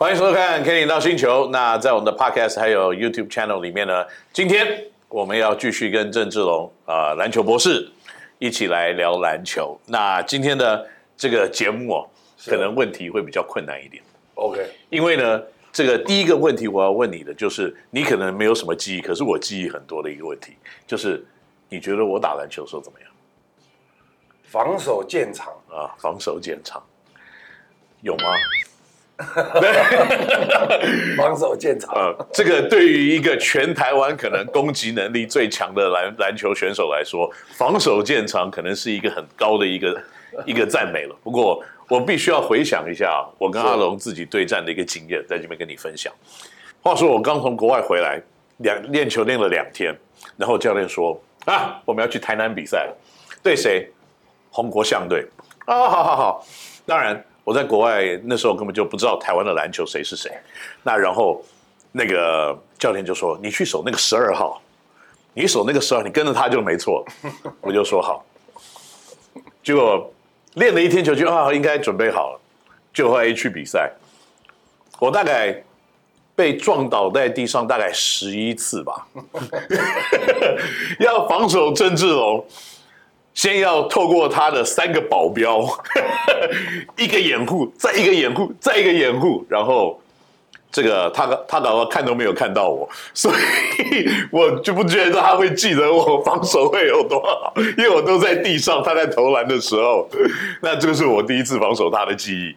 欢迎收看《Kenny 到星球》。那在我们的 Podcast 还有 YouTube Channel 里面呢，今天我们要继续跟郑志龙啊、呃，篮球博士一起来聊篮球。那今天的这个节目哦，可能问题会比较困难一点。OK，因为呢，这个第一个问题我要问你的就是，你可能没有什么记忆，可是我记忆很多的一个问题，就是你觉得我打篮球的时候怎么样？防守建长啊，防守建长，有吗？防守见长，呃，这个对于一个全台湾可能攻击能力最强的篮篮球选手来说，防守见长可能是一个很高的一个 一个赞美了。不过我必须要回想一下我跟阿龙自己对战的一个经验，在这边跟你分享。话说我刚从国外回来，两练球练了两天，然后教练说啊，我们要去台南比赛了，对谁？红国象队。啊，好好好，当然。我在国外那时候根本就不知道台湾的篮球谁是谁，那然后那个教练就说：“你去守那个十二号，你守那个十二，你跟着他就没错。”我就说好。结果练了一天球，就啊应该准备好了，就后来一去比赛，我大概被撞倒在地上大概十一次吧，要防守郑志龙。先要透过他的三个保镖，一个掩护，再一个掩护，再一个掩护，然后这个他他搞到看都没有看到我，所以我就不觉得他会记得我防守会有多好，因为我都在地上，他在投篮的时候，那这个是我第一次防守他的记忆。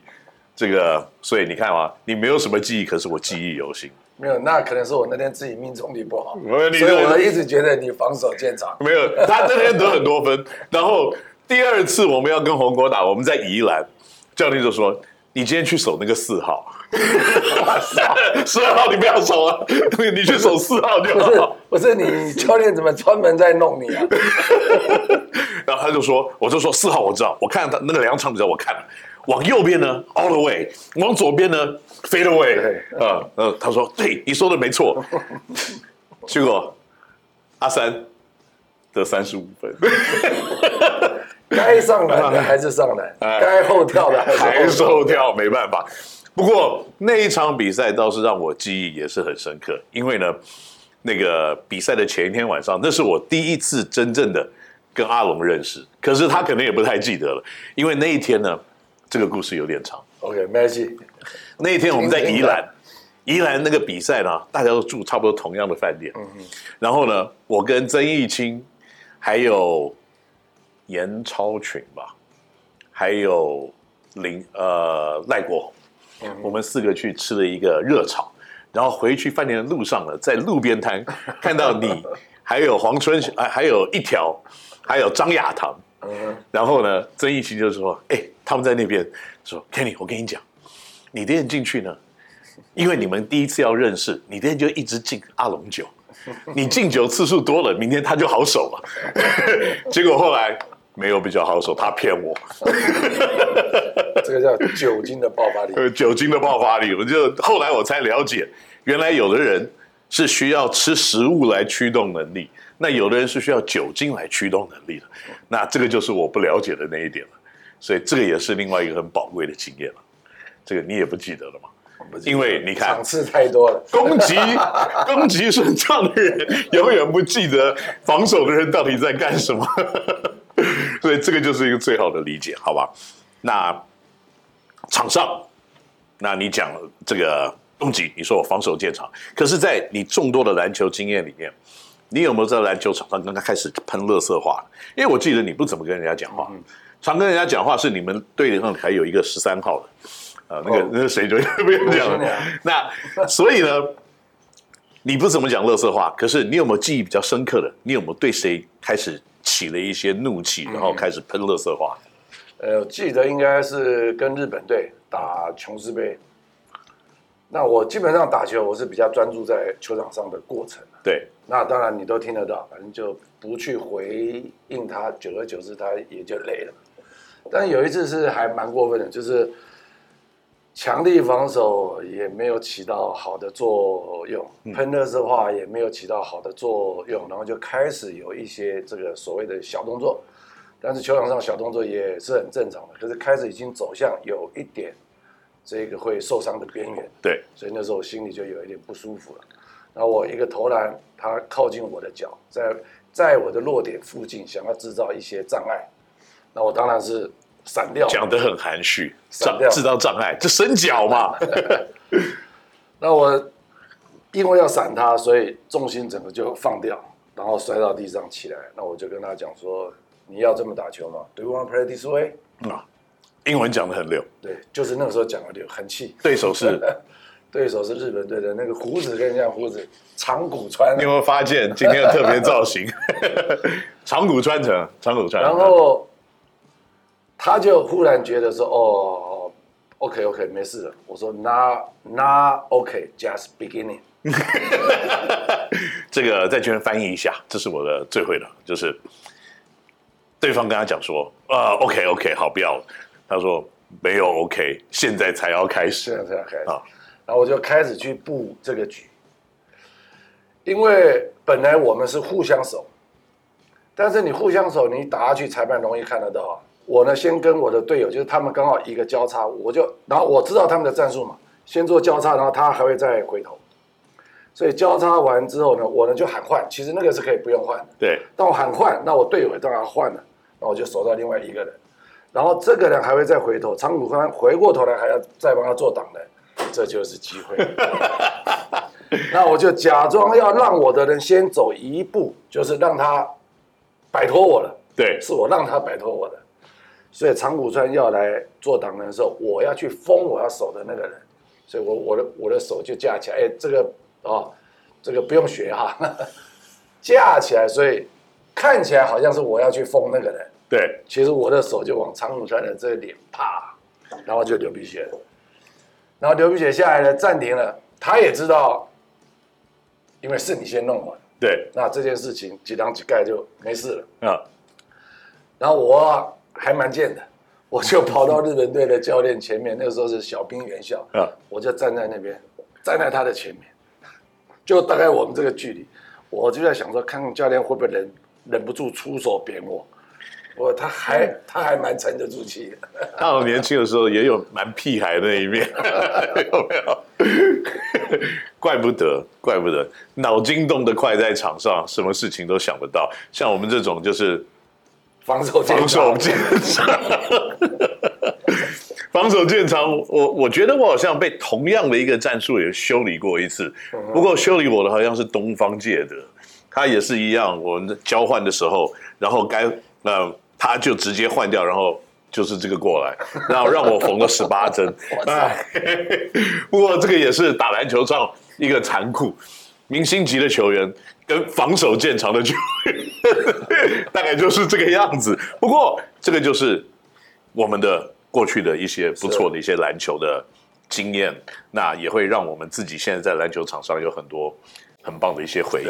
这个，所以你看啊，你没有什么记忆，可是我记忆犹新。没有，那可能是我那天自己命中率不好，所以我一直觉得你防守见长。没有，他那天得很多分。然后第二次我们要跟宏国打，我们在宜兰，教练就说：“你今天去守那个四号，十二号你不要守了，你去守四号就好。”不是你教练怎么专门在弄你啊？然后他就说：“我就说四号我知道，我看他那个两场比赛我看了。”往右边呢，all the way；往左边呢，fade away。啊，呃，他说：“对，你说的没错。”结果阿三得三十五分，该上篮的还是上篮，该后跳的还是后跳，没办法。不过那一场比赛倒是让我记忆也是很深刻，因为呢，那个比赛的前一天晚上，那是我第一次真正的跟阿龙认识。可是他可能也不太记得了，因为那一天呢。这个故事有点长。OK，没关系。那一天我们在宜兰，宜兰那个比赛呢，大家都住差不多同样的饭店。嗯哼。然后呢，我跟曾义清，还有严超群吧，还有林呃赖国宏，嗯、我们四个去吃了一个热炒，然后回去饭店的路上呢，在路边摊看到你，还有黄春，还还有一条，还有张亚堂。嗯，然后呢，曾义清就说：“哎，他们在那边说，Kenny，我跟你讲，你这样进去呢，因为你们第一次要认识，你这样就一直敬阿龙酒，你敬酒次数多了，明天他就好手了。结果后来没有比较好手，他骗我。这个叫酒精的爆发力。呃，酒精的爆发力，我就后来我才了解，原来有的人是需要吃食物来驱动能力。”那有的人是需要酒精来驱动能力的，那这个就是我不了解的那一点了，所以这个也是另外一个很宝贵的经验了。这个你也不记得了吗？因为你看场次太多了，攻击攻击顺畅的人永远不记得防守的人到底在干什么，所以这个就是一个最好的理解，好吧？那场上，那你讲这个攻击，你说我防守建长，可是，在你众多的篮球经验里面。你有没有在篮球场上刚刚开始喷垃圾话？因为我记得你不怎么跟人家讲话，嗯、常跟人家讲话是你们队里头还有一个十三号的，呃，那个、哦、那个谁就 不用讲了。那所以呢，你不怎么讲垃圾话，可是你有没有记忆比较深刻的？你有没有对谁开始起了一些怒气，然后开始喷垃圾话？记得应该是跟日本队打琼斯杯。那我基本上打球，我是比较专注在球场上的过程。对，那当然你都听得到，反正就不去回应他，久而久之他也就累了。但有一次是还蛮过分的，就是强力防守也没有起到好的作用，喷垃圾话也没有起到好的作用，然后就开始有一些这个所谓的小动作。但是球场上小动作也是很正常的，可是开始已经走向有一点。这个会受伤的边缘。对，所以那时候我心里就有一点不舒服了。然后我一个投篮，他靠近我的脚，在在我的落点附近，想要制造一些障碍。那我当然是闪掉。讲得很含蓄，闪掉制造障碍，这伸脚嘛。那我因为要闪他，所以重心整个就放掉，然后摔到地上起来。那我就跟他讲说：“你要这么打球吗？Do you want to play this way？” 啊，英文讲的很溜。对，就是那个时候讲的溜，很气。对手是。对手是日本队的那个胡子跟人家胡子，长谷川。你有没有发现今天的特别造型？长谷川城，长谷川。然后他就忽然觉得说：“哦，OK OK，没事了。”我说：“Not Not OK，Just beginning。”这个在这边翻译一下，这是我的最会的，就是对方跟他讲说：“啊，OK OK，好，不要了。”他说：“没有 OK，现在才要开始，现在才要开始啊。”然后我就开始去布这个局，因为本来我们是互相守，但是你互相守，你打下去，裁判容易看得到啊。我呢，先跟我的队友，就是他们刚好一个交叉，我就然后我知道他们的战术嘛，先做交叉，然后他还会再回头，所以交叉完之后呢，我呢就喊换，其实那个是可以不用换的。对，但我喊换，那我队友当然换了，那我就守到另外一个人，然后这个人还会再回头，长谷川回过头来还要再帮他做挡人。这就是机会，那我就假装要让我的人先走一步，就是让他摆脱我了。对，是我让他摆脱我的，所以长谷川要来做挡人的时候，我要去封我要守的那个人，所以我我的我的手就架起来，哎，这个哦，这个不用学哈，架起来，所以看起来好像是我要去封那个人，对，其实我的手就往长谷川的这个脸啪，然后就流鼻血了。然后流鼻血下来了，暂停了。他也知道，因为是你先弄完，对，那这件事情几张几盖就没事了。啊，然后我还蛮贱的，我就跑到日本队的教练前面，那个时候是小兵原校，啊，我就站在那边，站在他的前面，就大概我们这个距离，我就在想说，看看教练会不会忍忍不住出手扁我。我他还他还蛮沉得住气的。他好年轻的时候也有蛮屁孩的那一面，有没有？怪不得，怪不得，脑筋动得快，在场上什么事情都想不到。像我们这种就是防守防守见长，防守见长。我我觉得我好像被同样的一个战术也修理过一次，不过修理我的好像是东方界的，他也是一样。我们交换的时候，然后该那。他就直接换掉，然后就是这个过来，然后让我缝了十八针。哎，不过这个也是打篮球上一个残酷，明星级的球员跟防守见长的球员，大概就是这个样子。不过这个就是我们的过去的一些不错的一些篮球的经验，那也会让我们自己现在在篮球场上有很多很棒的一些回忆。